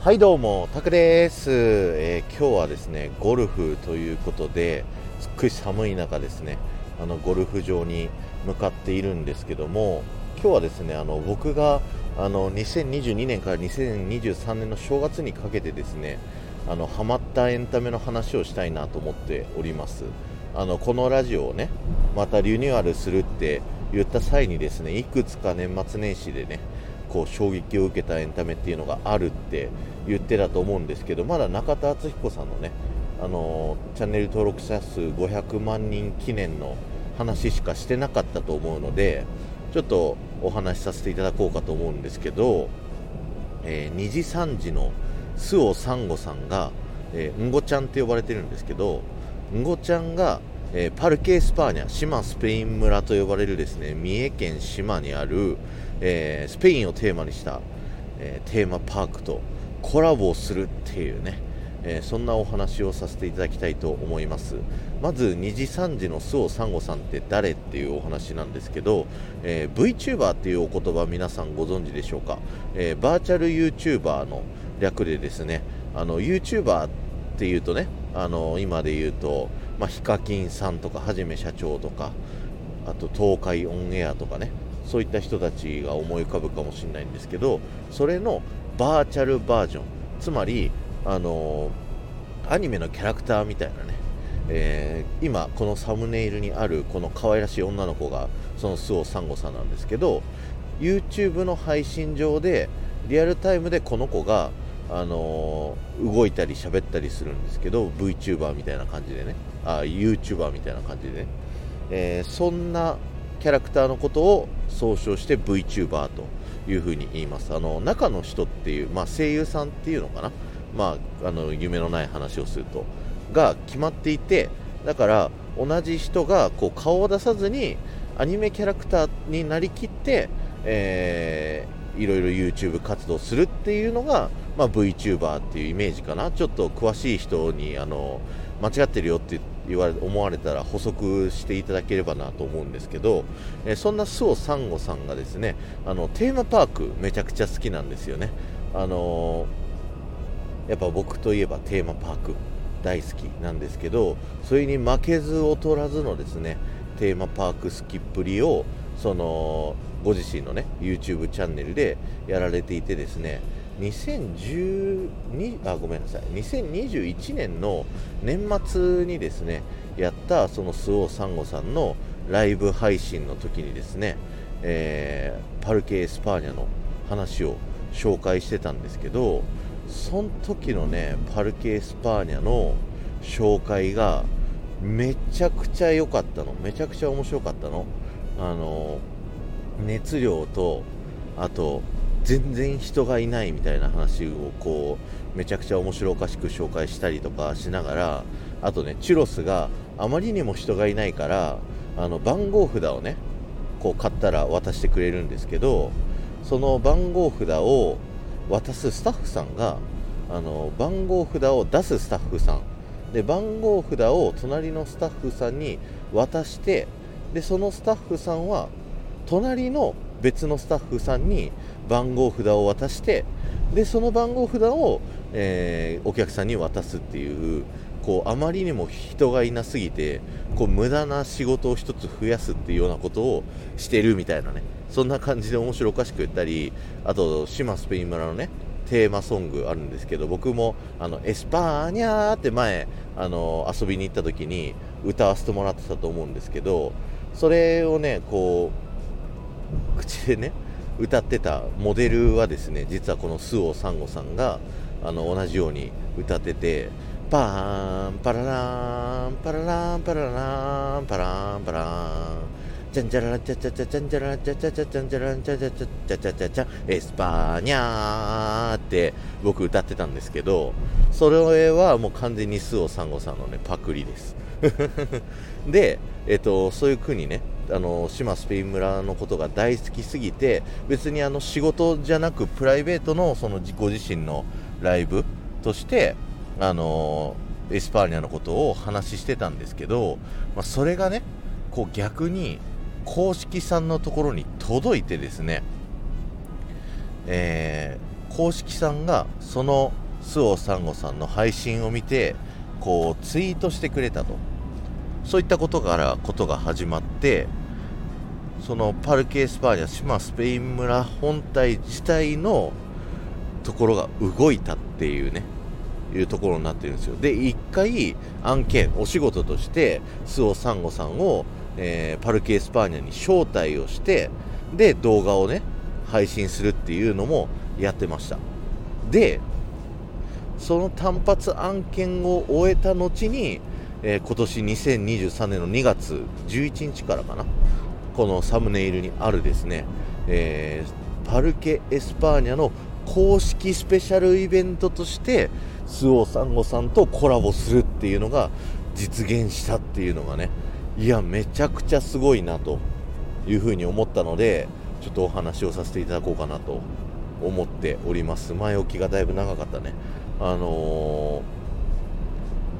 はいどうも、タクです、えー、今日はですね、ゴルフということで、すっごい寒い中ですね、あのゴルフ場に向かっているんですけども、今日はですね、あの僕があの2022年から2023年の正月にかけてですね、あのハマったエンタメの話をしたいなと思っております。あのこのラジオをね、またリニューアルするって言った際にですね、いくつか年末年始でね、こう衝撃を受けたエンタメっていうのがあるって言ってたと思うんですけどまだ中田敦彦さんのねあのチャンネル登録者数500万人記念の話しかしてなかったと思うのでちょっとお話しさせていただこうかと思うんですけど、えー、にじさんじの周央サンゴさんが、えー、んごちゃんって呼ばれてるんですけどんごちゃんが、えー、パルケ・エスパーニャ志摩スペイン村と呼ばれるですね三重県志摩にある、えー、スペインをテーマにした、えー、テーマパークとコラボをするっていうね、えー、そんなお話をさせていただきたいと思います。まず2時3時の周防サンゴさんって誰っていうお話なんですけど、え VTuber っていうお言葉皆さんご存知でしょうか、えバーチャル YouTuber の略でですねあの YouTuber っていうとねあの今で言うと、まあ、ヒカキンさんとかはじめ社長とかあと東海オンエアとかねそういった人たちが思い浮かぶかもしれないんですけどそれのバーチャルバージョンつまりあのアニメのキャラクターみたいなね、えー、今このサムネイルにあるこの可愛らしい女の子がその周防サンゴさんなんですけど YouTube の配信上でリアルタイムでこの子があの、動いたり喋ったりするんですけど VTuber みたいな感じでね。あ YouTuber みたいな感じでね、えー、そんなキャラクターのことを総称して VTuber というふうに言います。あの中の人っていう、まあ、声優さんっていうのかな、まあ、あの夢のない話をすると。が決まっていてだから同じ人がこう顔を出さずにアニメキャラクターになりきって、えー、いろいろ YouTube 活動するっていうのが、まあ、VTuber っていうイメージかな。ちょっと詳しい人にあの間違ってるよって言われ思われたら補足していただければなと思うんですけど、え、そんな周防サンゴさんがですねあのテーマパークめちゃくちゃ好きなんですよね。あの、やっぱ僕といえばテーマパーク大好きなんですけどそれに負けず劣らずのですねテーマパーク好きっぷりをそのご自身のね YouTube チャンネルでやられていてですね2012あごめんなさい。2021年の年末にですねやったその周央サンゴさんのライブ配信の時にですね、えー、パルケ・エスパーニャの話を紹介してたんですけどその時のねパルケ・エスパーニャの紹介がめちゃくちゃ良かったの。めちゃくちゃ面白かったの。あの熱量とあと全然人がいないみたいな話をこうめちゃくちゃ面白おかしく紹介したりとかしながらあとねチュロスがあまりにも人がいないからあの番号札をねこう買ったら渡してくれるんですけどその番号札を渡すスタッフさんがあの番号札を出すスタッフさん。で番号札を隣のスタッフさんに渡してでそのスタッフさんは隣の別のスタッフさんに番号札を渡してでその番号札を、えー、お客さんに渡すっていうこうあまりにも人がいなすぎてこう無駄な仕事を1つ増やすっていうようなことをしてるみたいなね。そんな感じで面白おかしく言ったりあと志摩スペイン村のねテーマソングあるんですけど僕もあのエスパーニャーって前あの遊びに行った時に歌わせてもらってたと思うんですけどそれをねこう口でね歌ってたモデルはですね実はこの周央サンゴさんがあの同じように歌っててパーンパラランパラランパラランパランパランチャンチャララチャチャチャチャンチャラチャチャチャチャンチャラチャチャチャチャチャチャチャエスパーニャーって僕歌ってたんですけどそれはもう完全に周央サンゴさんのねパクリですで、えっと、そういう国ねあの志摩スペイン村のことが大好きすぎて別にあの仕事じゃなくプライベートのそのご自身のライブとしてあのエスパーニャのことを話してたんですけど、まあ、それがねこう逆に公式さんのところに届いてですね、えー、公式さんがその周央サンゴさんの配信を見てこうツイートしてくれたと。そういったことからことが始まってそのパルケ・エスパーニャ志摩スペイン村本体自体のところが動いたっていうねいうところになってるんですよ。で1回案件お仕事として周央サンゴさんを、えー、パルケ・エスパーニャに招待をしてで動画をね配信するっていうのもやってました。でその単発案件を終えた後に、えー、今年2023年の2月11日からかな。このサムネイルにあるですね、えー、パルケ・エスパーニャの公式スペシャルイベントとして周央サンゴさんとコラボするっていうのが実現したっていうのがねいやめちゃくちゃすごいなというふうに思ったのでちょっとお話をさせていただこうかなと思っております。前置きがだいぶ長かったね。あの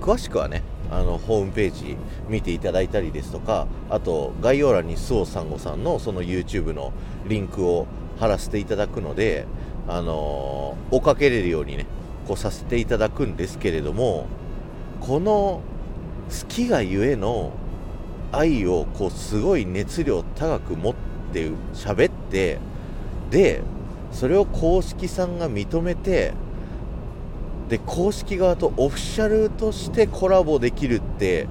ー、詳しくはねあのホームページ見ていただいたりですとかあと概要欄に周防サンゴさんのその YouTube のリンクを貼らせていただくのであの、追っかけれるようにねこうさせていただくんですけれどもこの好きがゆえの愛をこうすごい熱量高く持って喋ってでそれを公式さんが認めてで公式側とオフィシャルとしてコラボできるって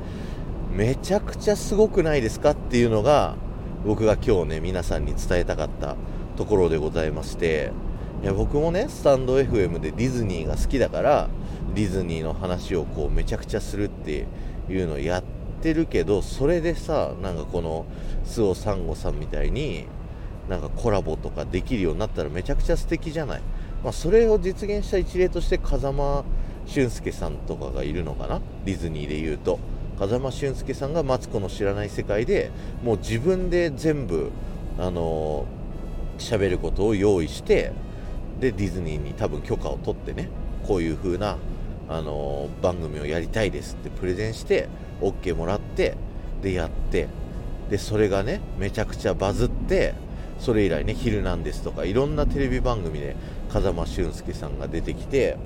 めちゃくちゃすごくないですかっていうのが僕が今日ね皆さんに伝えたかったところでございましていや僕もねスタンド FM でディズニーが好きだからディズニーの話をこうめちゃくちゃするっていうのをやってるけどそれでさなんかこの周防サンゴさんみたいになんかコラボとかできるようになったらめちゃくちゃ素敵じゃない？まあ、それを実現した一例として風間俊介さんとかがいるのかな？ディズニーで言うと。風間俊介さんがマツコの知らない世界でもう自分で全部あの喋ることを用意してでディズニーに多分許可を取ってねこういう風なあの番組をやりたいですってプレゼンして OK もらってでやってでそれがねめちゃくちゃバズってそれ以来ね「ヒルナンデス」とかいろんなテレビ番組で風間俊介さんが出てきて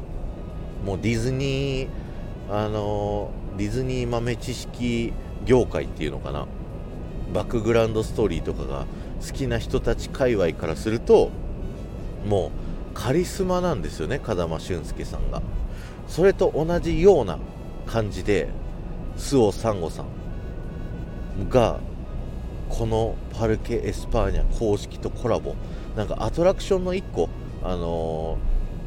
もうディズニーあのディズニー豆知識業界っていうのかな。バックグラウンドストーリーとかが好きな人たち界隈からするともうカリスマなんですよね風間俊介さんが。それと同じような感じで周央サンゴさんがこのパルケ・エスパーニャ公式とコラボ。なんかアトラクションの1個、あの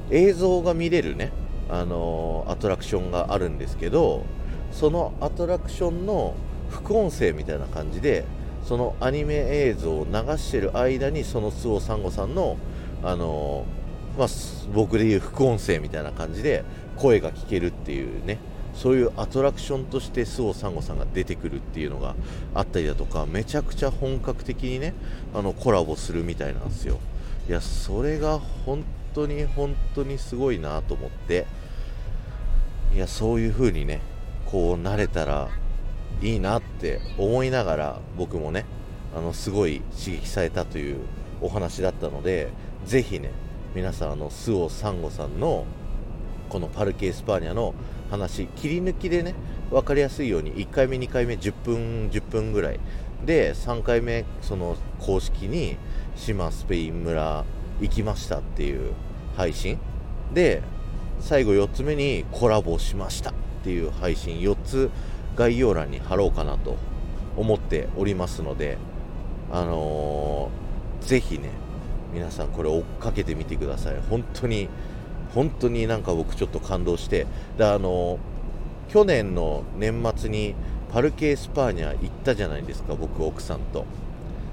ー、映像が見れるね、あのー、アトラクションがあるんですけどそのアトラクションの副音声みたいな感じでそのアニメ映像を流してる間にその周防サンゴさんの、あのー、まあ、僕で言う副音声みたいな感じで声が聞けるっていうね。そういうアトラクションとして周防サンゴさんが出てくるっていうのがあったりだとかめちゃくちゃ本格的にねあのコラボするみたいなんですよ。いやそれが本当に本当にすごいなと思って。いやそういう風にねこうなれたらいいなって思いながら僕もねあのすごい刺激されたというお話だったのでぜひね皆さんあの周央サンゴさんのこのパルケ・エスパーニャの話切り抜きでね分かりやすいように1回目2回目10分10分ぐらい。で3回目その公式に志摩スペイン村行きましたっていう配信。で最後4つ目にコラボしましたっていう配信。4つ概要欄に貼ろうかなと思っておりますのであのー、ぜひね皆さんこれ追っかけてみてください。本当に本当になんか僕ちょっと感動してであの去年の年末にパルケ・エスパーニャ行ったじゃないですか僕奥さんと。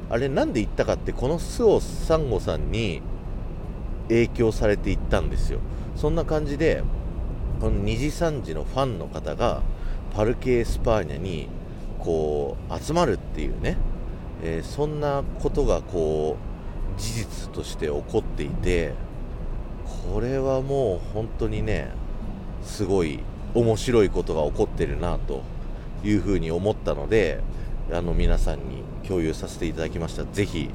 あれなんで行ったかってこの周央サンゴさんに影響されて行ったんですよ。そんな感じでこのにじさんじのファンの方がパルケ・エスパーニャにこう集まるっていうね、えー、そんなことがこう事実として起こっていてこれはもう本当にねすごい面白いことが起こってるなというふうに思ったのであの皆さんに共有させていただきました。ぜひ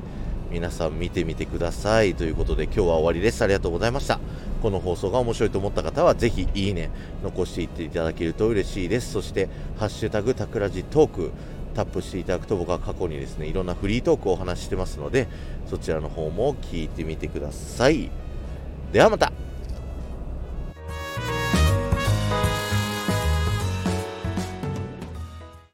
皆さん見てみてください。ということで今日は終わりです。ありがとうございました。この放送が面白いと思った方はぜひいいね残していっていただけると嬉しいです。そしてハッシュタグタクラジトークタップしていただくと僕は過去にですねいろんなフリートークをお話ししてますのでそちらの方も聞いてみてください。ではまた。